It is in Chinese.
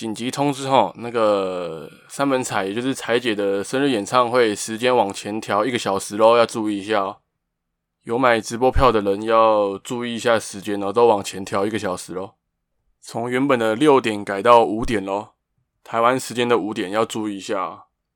紧急通知后那个三门彩也就是彩姐的生日演唱会时间往前调一个小时喽要注意一下。哦有买直播票的人要注意一下时间哦都往前调一个小时喽从原本的六点改到五点喽台湾时间的五点要注意一下。